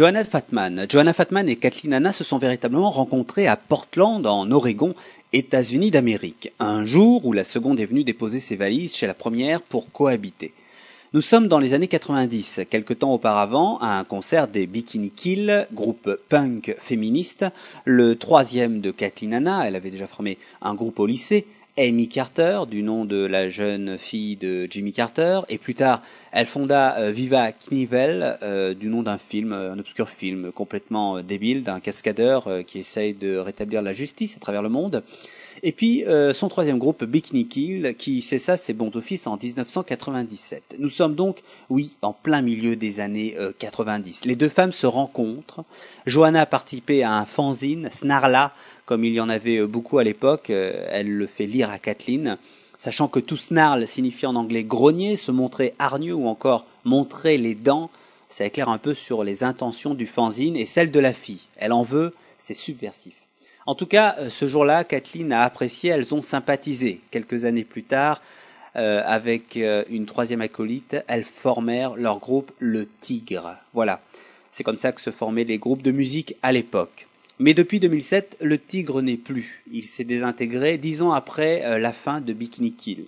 Johanna Fatman. Johanna Fatman et Kathleen Hanna se sont véritablement rencontrées à Portland, en Oregon, États-Unis d'Amérique, un jour où la seconde est venue déposer ses valises chez la première pour cohabiter. Nous sommes dans les années 90, quelque temps auparavant, à un concert des Bikini Kill, groupe punk féministe, le troisième de Kathleen Hanna, elle avait déjà formé un groupe au lycée, Amy Carter, du nom de la jeune fille de Jimmy Carter, et plus tard, elle fonda euh, Viva Knievel, euh, du nom d'un film, euh, un obscur film complètement débile, d'un cascadeur qui essaye de rétablir la justice à travers le monde. Et puis son troisième groupe, Bikini Kill, qui cessa ses bons offices en 1997. Nous sommes donc, oui, en plein milieu des années 90. Les deux femmes se rencontrent. Johanna a à un fanzine, Snarla, comme il y en avait euh, beaucoup à l'époque, euh, elle le fait lire à Kathleen, sachant que tout snarl signifie en anglais grogner, se montrer hargneux ou encore montrer les dents, ça éclaire un peu sur les intentions du fanzine et celles de la fille. Elle en veut, c'est subversif. En tout cas, euh, ce jour-là, Kathleen a apprécié, elles ont sympathisé. Quelques années plus tard, avec une troisième acolyte, elles formèrent leur groupe Le Tigre. Voilà, c'est comme ça que se formaient les groupes de musique à l'époque. Mais depuis 2007, le Tigre n'est plus. Il s'est désintégré dix ans après euh, la fin de Bikini Kill.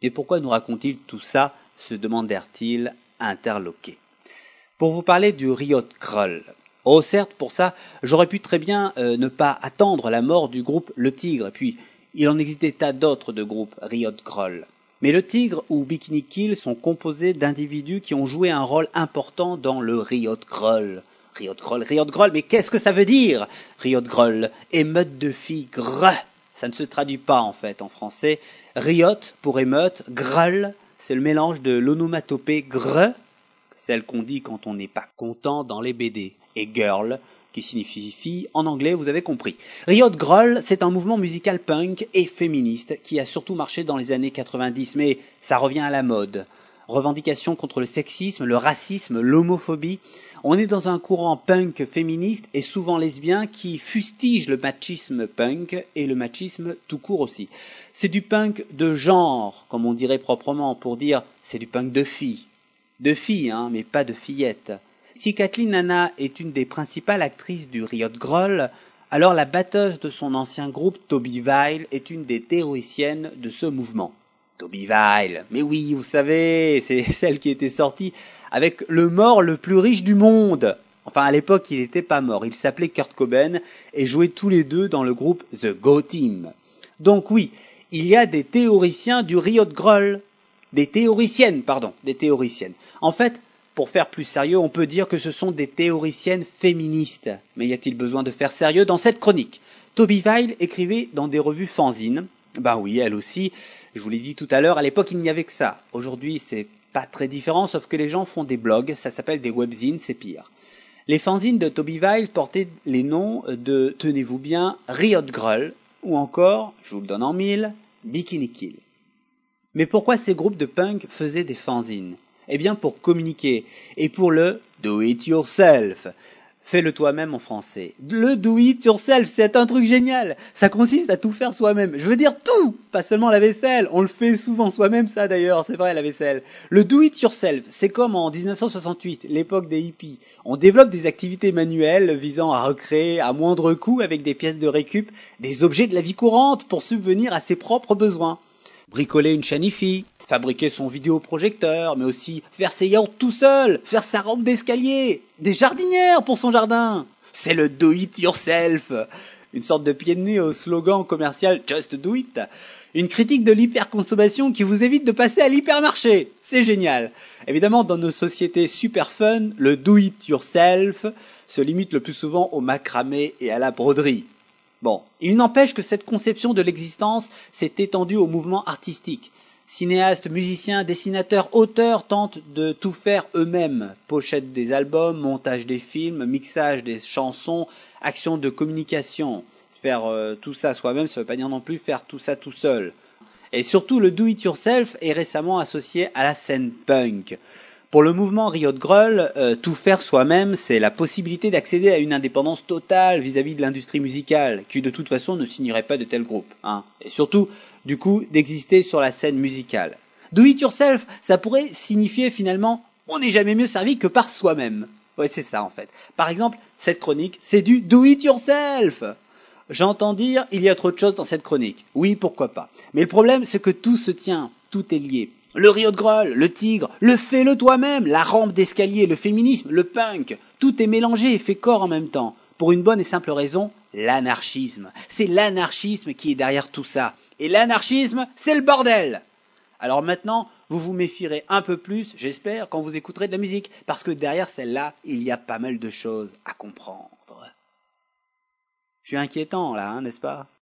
Et pourquoi nous raconte-t-il tout ça se demandèrent-ils interloqués. Pour vous parler du Riot Krull. Oh certes, pour ça, j'aurais pu très bien euh, ne pas attendre la mort du groupe Le Tigre, puis il en existait tas d'autres de groupes Riot Krull. Mais le Tigre ou Bikini Kill sont composés d'individus qui ont joué un rôle important dans le Riot Krull. Riot Groll, Riot Groll, mais qu'est-ce que ça veut dire Riot Groll, émeute de filles, grrr. Ça ne se traduit pas en fait en français. Riot pour émeute, Groll, c'est le mélange de l'onomatopée grrr, celle qu'on dit quand on n'est pas content dans les BD, et girl, qui signifie fille en anglais, vous avez compris. Riot Groll, c'est un mouvement musical punk et féministe qui a surtout marché dans les années 90, mais ça revient à la mode. Revendications contre le sexisme, le racisme, l'homophobie. On est dans un courant punk féministe et souvent lesbien qui fustige le machisme punk et le machisme tout court aussi. C'est du punk de genre, comme on dirait proprement, pour dire c'est du punk de filles. De filles, hein, mais pas de fillettes. Si Kathleen Nana est une des principales actrices du Riot Groll, alors la batteuse de son ancien groupe, Toby Vile, est une des théoriciennes de ce mouvement. Toby Vile, mais oui, vous savez, c'est celle qui était sortie avec le mort le plus riche du monde. Enfin, à l'époque, il n'était pas mort. Il s'appelait Kurt Cobain et jouait tous les deux dans le groupe The Go Team. Donc oui, il y a des théoriciens du Riot Groll. Des théoriciennes, pardon, des théoriciennes. En fait, pour faire plus sérieux, on peut dire que ce sont des théoriciennes féministes. Mais y a-t-il besoin de faire sérieux dans cette chronique? Toby Vile écrivait dans des revues fanzines. Ben oui, elle aussi. Je vous l'ai dit tout à l'heure, à l'époque, il n'y avait que ça. Aujourd'hui, c'est pas très différent, sauf que les gens font des blogs, ça s'appelle des webzines, c'est pire. Les fanzines de Toby Vile portaient les noms de, tenez-vous bien, Riot Grull, ou encore, je vous le donne en mille, Bikini Kill. Mais pourquoi ces groupes de punk faisaient des fanzines? Eh bien pour communiquer, et pour le do it yourself. Fais-le toi-même en français. Le do it yourself, c'est un truc génial. Ça consiste à tout faire soi-même. Je veux dire tout, pas seulement la vaisselle. On le fait souvent soi-même, ça d'ailleurs, c'est vrai la vaisselle. Le do it yourself, c'est comme en 1968, l'époque des hippies. On développe des activités manuelles visant à recréer à moindre coût avec des pièces de récup des objets de la vie courante pour subvenir à ses propres besoins. Bricoler une chaîne fabriquer son vidéoprojecteur, mais aussi faire ses tout seul, faire sa rampe d'escalier, des jardinières pour son jardin. C'est le do it yourself. Une sorte de pied de nez au slogan commercial Just Do It. Une critique de l'hyperconsommation qui vous évite de passer à l'hypermarché. C'est génial. Évidemment, dans nos sociétés super fun, le do it yourself se limite le plus souvent au macramé et à la broderie. Bon, il n'empêche que cette conception de l'existence s'est étendue au mouvement artistique cinéastes, musiciens, dessinateurs, auteurs tentent de tout faire eux-mêmes. Pochette des albums, montage des films, mixage des chansons, action de communication. Faire euh, tout ça soi-même, ça ne veut pas dire non plus faire tout ça tout seul. Et surtout, le do-it-yourself est récemment associé à la scène punk. Pour le mouvement Riot Groll, euh, tout faire soi-même, c'est la possibilité d'accéder à une indépendance totale vis-à-vis de l'industrie musicale, qui de toute façon ne signerait pas de tels groupes. Hein. Et surtout, du coup, d'exister sur la scène musicale. Do it yourself, ça pourrait signifier finalement on n'est jamais mieux servi que par soi-même. Ouais, c'est ça en fait. Par exemple, cette chronique, c'est du do it yourself. J'entends dire, il y a trop de choses dans cette chronique. Oui, pourquoi pas. Mais le problème, c'est que tout se tient, tout est lié. Le Rio de Groll, le tigre, le fais-le toi-même, la rampe d'escalier, le féminisme, le punk, tout est mélangé et fait corps en même temps. Pour une bonne et simple raison, l'anarchisme. C'est l'anarchisme qui est derrière tout ça. Et l'anarchisme, c'est le bordel. Alors maintenant, vous vous méfierez un peu plus, j'espère, quand vous écouterez de la musique, parce que derrière celle-là, il y a pas mal de choses à comprendre. Je suis inquiétant là, hein, n'est-ce pas?